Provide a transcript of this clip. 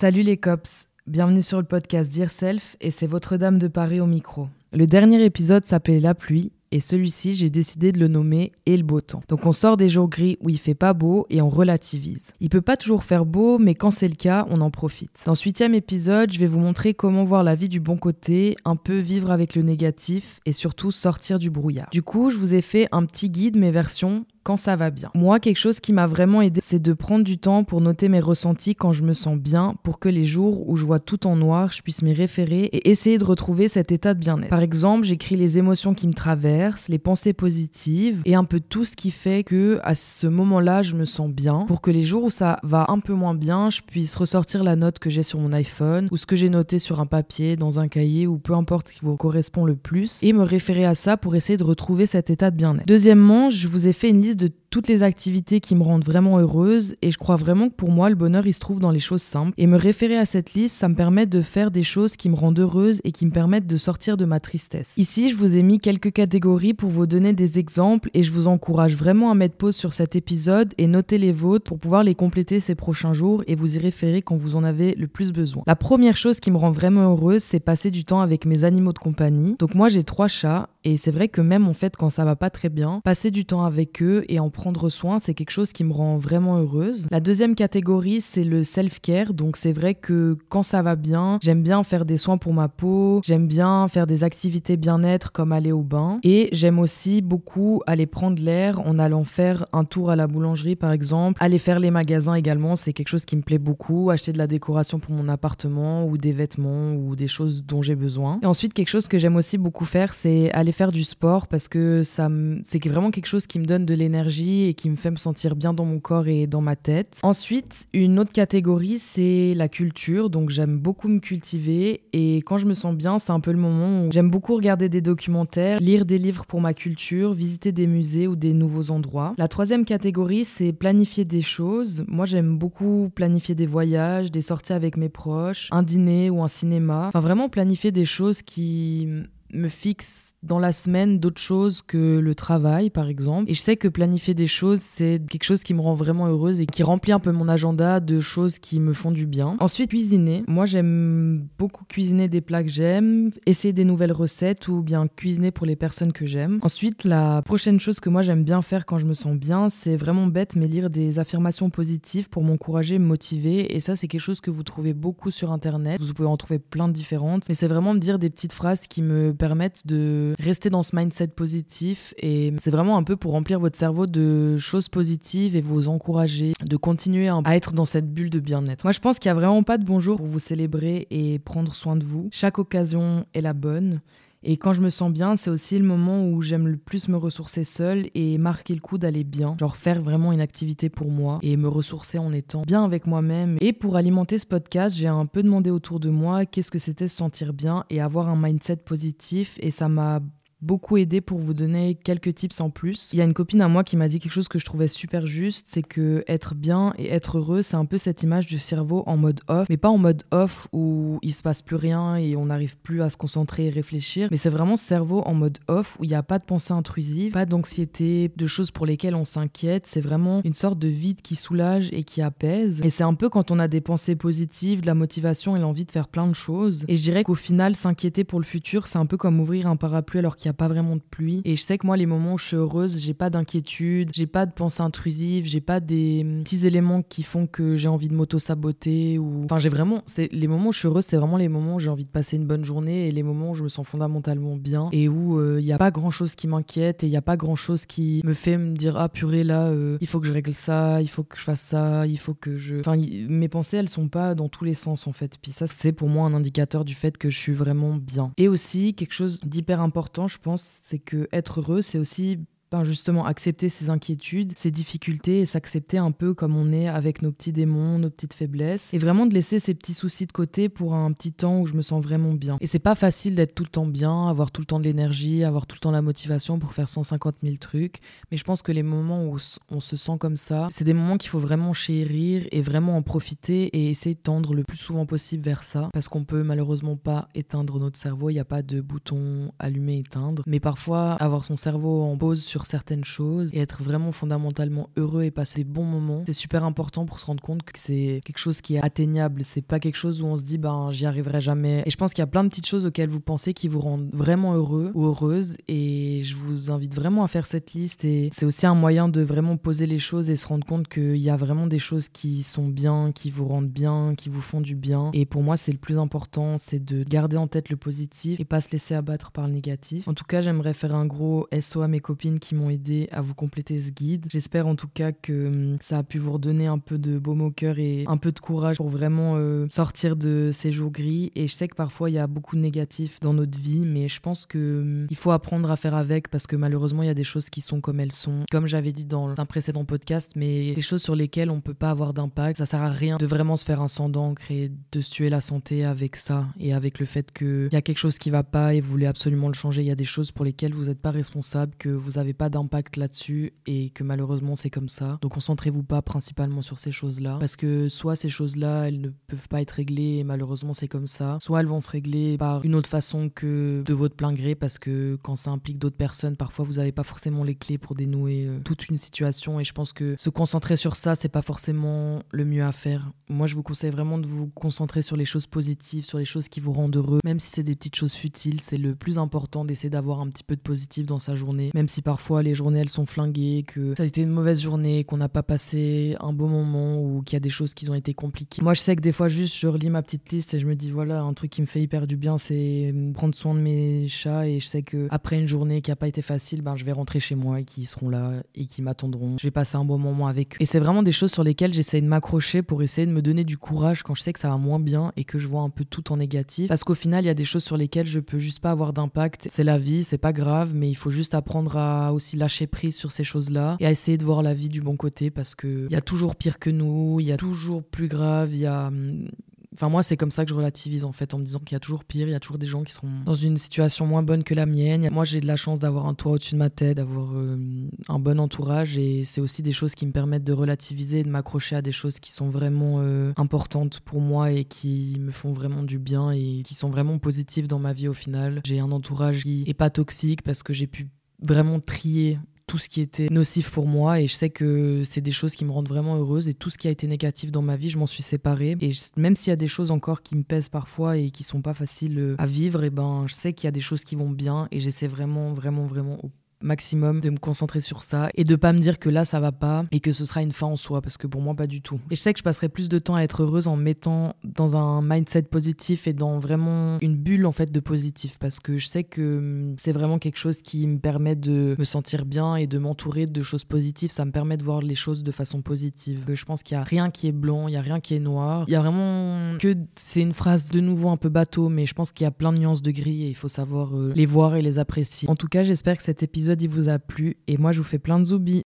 Salut les cops, bienvenue sur le podcast Dear Self et c'est votre dame de Paris au micro. Le dernier épisode s'appelait La pluie et celui-ci, j'ai décidé de le nommer Et le beau temps. Donc on sort des jours gris où il fait pas beau et on relativise. Il peut pas toujours faire beau, mais quand c'est le cas, on en profite. Dans ce huitième épisode, je vais vous montrer comment voir la vie du bon côté, un peu vivre avec le négatif et surtout sortir du brouillard. Du coup, je vous ai fait un petit guide, mes versions quand ça va bien. Moi, quelque chose qui m'a vraiment aidé, c'est de prendre du temps pour noter mes ressentis quand je me sens bien, pour que les jours où je vois tout en noir, je puisse m'y référer et essayer de retrouver cet état de bien-être. Par exemple, j'écris les émotions qui me traversent, les pensées positives et un peu tout ce qui fait que à ce moment-là, je me sens bien, pour que les jours où ça va un peu moins bien, je puisse ressortir la note que j'ai sur mon iPhone ou ce que j'ai noté sur un papier, dans un cahier ou peu importe ce qui vous correspond le plus et me référer à ça pour essayer de retrouver cet état de bien-être. Deuxièmement, je vous ai fait une liste de toutes les activités qui me rendent vraiment heureuse et je crois vraiment que pour moi le bonheur il se trouve dans les choses simples et me référer à cette liste ça me permet de faire des choses qui me rendent heureuse et qui me permettent de sortir de ma tristesse. Ici je vous ai mis quelques catégories pour vous donner des exemples et je vous encourage vraiment à mettre pause sur cet épisode et noter les vôtres pour pouvoir les compléter ces prochains jours et vous y référer quand vous en avez le plus besoin. La première chose qui me rend vraiment heureuse c'est passer du temps avec mes animaux de compagnie. Donc moi j'ai trois chats et c'est vrai que même en fait quand ça va pas très bien, passer du temps avec eux et en prendre soin, c'est quelque chose qui me rend vraiment heureuse. La deuxième catégorie, c'est le self-care. Donc c'est vrai que quand ça va bien, j'aime bien faire des soins pour ma peau, j'aime bien faire des activités bien-être comme aller au bain et j'aime aussi beaucoup aller prendre l'air en allant faire un tour à la boulangerie par exemple, aller faire les magasins également, c'est quelque chose qui me plaît beaucoup, acheter de la décoration pour mon appartement ou des vêtements ou des choses dont j'ai besoin. Et ensuite quelque chose que j'aime aussi beaucoup faire, c'est aller faire du sport parce que ça c'est vraiment quelque chose qui me donne de l'énergie et qui me fait me sentir bien dans mon corps et dans ma tête. Ensuite, une autre catégorie, c'est la culture. Donc j'aime beaucoup me cultiver et quand je me sens bien, c'est un peu le moment où j'aime beaucoup regarder des documentaires, lire des livres pour ma culture, visiter des musées ou des nouveaux endroits. La troisième catégorie, c'est planifier des choses. Moi, j'aime beaucoup planifier des voyages, des sorties avec mes proches, un dîner ou un cinéma. Enfin, vraiment planifier des choses qui me fixe dans la semaine d'autres choses que le travail, par exemple. Et je sais que planifier des choses, c'est quelque chose qui me rend vraiment heureuse et qui remplit un peu mon agenda de choses qui me font du bien. Ensuite, cuisiner. Moi, j'aime beaucoup cuisiner des plats que j'aime, essayer des nouvelles recettes ou bien cuisiner pour les personnes que j'aime. Ensuite, la prochaine chose que moi j'aime bien faire quand je me sens bien, c'est vraiment bête, mais lire des affirmations positives pour m'encourager, me motiver. Et ça, c'est quelque chose que vous trouvez beaucoup sur Internet. Vous pouvez en trouver plein de différentes. Mais c'est vraiment me dire des petites phrases qui me permettent de rester dans ce mindset positif et c'est vraiment un peu pour remplir votre cerveau de choses positives et vous encourager de continuer à être dans cette bulle de bien-être. Moi, je pense qu'il n'y a vraiment pas de bonjour pour vous célébrer et prendre soin de vous. Chaque occasion est la bonne. Et quand je me sens bien, c'est aussi le moment où j'aime le plus me ressourcer seule et marquer le coup d'aller bien. Genre faire vraiment une activité pour moi et me ressourcer en étant bien avec moi-même. Et pour alimenter ce podcast, j'ai un peu demandé autour de moi qu'est-ce que c'était se sentir bien et avoir un mindset positif. Et ça m'a beaucoup aidé pour vous donner quelques tips en plus. Il y a une copine à moi qui m'a dit quelque chose que je trouvais super juste, c'est que être bien et être heureux, c'est un peu cette image du cerveau en mode off, mais pas en mode off où il se passe plus rien et on n'arrive plus à se concentrer et réfléchir, mais c'est vraiment ce cerveau en mode off où il n'y a pas de pensée intrusive, pas d'anxiété, de choses pour lesquelles on s'inquiète, c'est vraiment une sorte de vide qui soulage et qui apaise. Et c'est un peu quand on a des pensées positives, de la motivation et l'envie de faire plein de choses. Et je dirais qu'au final, s'inquiéter pour le futur, c'est un peu comme ouvrir un parapluie alors qu'il a pas vraiment de pluie. Et je sais que moi, les moments où je suis heureuse, j'ai pas d'inquiétude, j'ai pas de pensée intrusive, j'ai pas des petits éléments qui font que j'ai envie de m'auto-saboter. Ou... Enfin, j'ai vraiment. c'est Les moments où je suis heureuse, c'est vraiment les moments où j'ai envie de passer une bonne journée et les moments où je me sens fondamentalement bien et où il euh, n'y a pas grand chose qui m'inquiète et il n'y a pas grand chose qui me fait me dire Ah purée, là, euh, il faut que je règle ça, il faut que je fasse ça, il faut que je. Enfin, mes pensées, elles sont pas dans tous les sens en fait. Puis ça, c'est pour moi un indicateur du fait que je suis vraiment bien. Et aussi, quelque chose d'hyper important, je je pense, c'est que être heureux, c'est aussi ben justement accepter ses inquiétudes, ses difficultés et s'accepter un peu comme on est avec nos petits démons, nos petites faiblesses et vraiment de laisser ces petits soucis de côté pour un petit temps où je me sens vraiment bien. Et c'est pas facile d'être tout le temps bien, avoir tout le temps de l'énergie, avoir tout le temps la motivation pour faire 150 000 trucs, mais je pense que les moments où on se sent comme ça, c'est des moments qu'il faut vraiment chérir et vraiment en profiter et essayer de tendre le plus souvent possible vers ça parce qu'on peut malheureusement pas éteindre notre cerveau, il n'y a pas de bouton allumer éteindre, mais parfois avoir son cerveau en pause sur sur certaines choses et être vraiment fondamentalement heureux et passer des bons moments, c'est super important pour se rendre compte que c'est quelque chose qui est atteignable. C'est pas quelque chose où on se dit, ben, j'y arriverai jamais. Et je pense qu'il y a plein de petites choses auxquelles vous pensez qui vous rendent vraiment heureux ou heureuse. Et je vous invite vraiment à faire cette liste. Et c'est aussi un moyen de vraiment poser les choses et se rendre compte qu'il y a vraiment des choses qui sont bien, qui vous rendent bien, qui vous font du bien. Et pour moi, c'est le plus important, c'est de garder en tête le positif et pas se laisser abattre par le négatif. En tout cas, j'aimerais faire un gros SO à mes copines qui m'ont aidé à vous compléter ce guide. J'espère en tout cas que hum, ça a pu vous redonner un peu de baume au cœur et un peu de courage pour vraiment euh, sortir de ces jours gris. Et je sais que parfois il y a beaucoup de négatifs dans notre vie, mais je pense que hum, il faut apprendre à faire avec parce que malheureusement il y a des choses qui sont comme elles sont. Comme j'avais dit dans un précédent podcast, mais les choses sur lesquelles on peut pas avoir d'impact, ça sert à rien de vraiment se faire un sang d'encre et de se tuer la santé avec ça et avec le fait qu'il y a quelque chose qui va pas et vous voulez absolument le changer. Il y a des choses pour lesquelles vous n'êtes pas responsable, que vous n'avez pas d'impact là-dessus et que malheureusement c'est comme ça. Donc concentrez-vous pas principalement sur ces choses-là. Parce que soit ces choses-là elles ne peuvent pas être réglées et malheureusement c'est comme ça, soit elles vont se régler par une autre façon que de votre plein gré parce que quand ça implique d'autres personnes, parfois vous n'avez pas forcément les clés pour dénouer euh, toute une situation. Et je pense que se concentrer sur ça c'est pas forcément le mieux à faire. Moi je vous conseille vraiment de vous concentrer sur les choses positives, sur les choses qui vous rendent heureux, même si c'est des petites choses futiles, c'est le plus important d'essayer d'avoir un petit peu de positif dans sa journée, même si parfois les journées elles sont flinguées, que ça a été une mauvaise journée, qu'on n'a pas passé un beau moment ou qu'il y a des choses qui ont été compliquées. Moi je sais que des fois juste je relis ma petite liste et je me dis voilà un truc qui me fait hyper du bien c'est prendre soin de mes chats et je sais que après une journée qui a pas été facile, ben je vais rentrer chez moi et qui seront là et qui m'attendront. Je vais passer un bon moment avec eux. Et c'est vraiment des choses sur lesquelles j'essaie de m'accrocher pour essayer de me donner du courage quand je sais que ça va moins bien et que je vois un peu tout en négatif. Parce qu'au final, il y a des choses sur lesquelles je peux juste pas avoir d'impact. C'est la vie, c'est pas grave, mais il faut juste apprendre à aussi lâcher prise sur ces choses-là et à essayer de voir la vie du bon côté parce que il y a toujours pire que nous, il y a toujours plus grave, il y a hum, Enfin, moi, c'est comme ça que je relativise en fait, en me disant qu'il y a toujours pire, il y a toujours des gens qui seront dans une situation moins bonne que la mienne. Moi, j'ai de la chance d'avoir un toit au-dessus de ma tête, d'avoir euh, un bon entourage, et c'est aussi des choses qui me permettent de relativiser, de m'accrocher à des choses qui sont vraiment euh, importantes pour moi et qui me font vraiment du bien et qui sont vraiment positives dans ma vie au final. J'ai un entourage qui est pas toxique parce que j'ai pu vraiment trier tout ce qui était nocif pour moi et je sais que c'est des choses qui me rendent vraiment heureuse et tout ce qui a été négatif dans ma vie, je m'en suis séparée. Et même s'il y a des choses encore qui me pèsent parfois et qui sont pas faciles euh, à vivre, et ben je sais qu'il y a des choses qui vont bien et j'essaie vraiment vraiment vraiment maximum de me concentrer sur ça et de pas me dire que là ça va pas et que ce sera une fin en soi parce que pour moi pas du tout. Et je sais que je passerai plus de temps à être heureuse en mettant dans un mindset positif et dans vraiment une bulle en fait de positif parce que je sais que hum, c'est vraiment quelque chose qui me permet de me sentir bien et de m'entourer de choses positives, ça me permet de voir les choses de façon positive. Je pense qu'il y a rien qui est blanc, il y a rien qui est noir. Il y a vraiment que c'est une phrase de nouveau un peu bateau mais je pense qu'il y a plein de nuances de gris et il faut savoir euh, les voir et les apprécier. En tout cas, j'espère que cet il vous a plu et moi je vous fais plein de zoubis.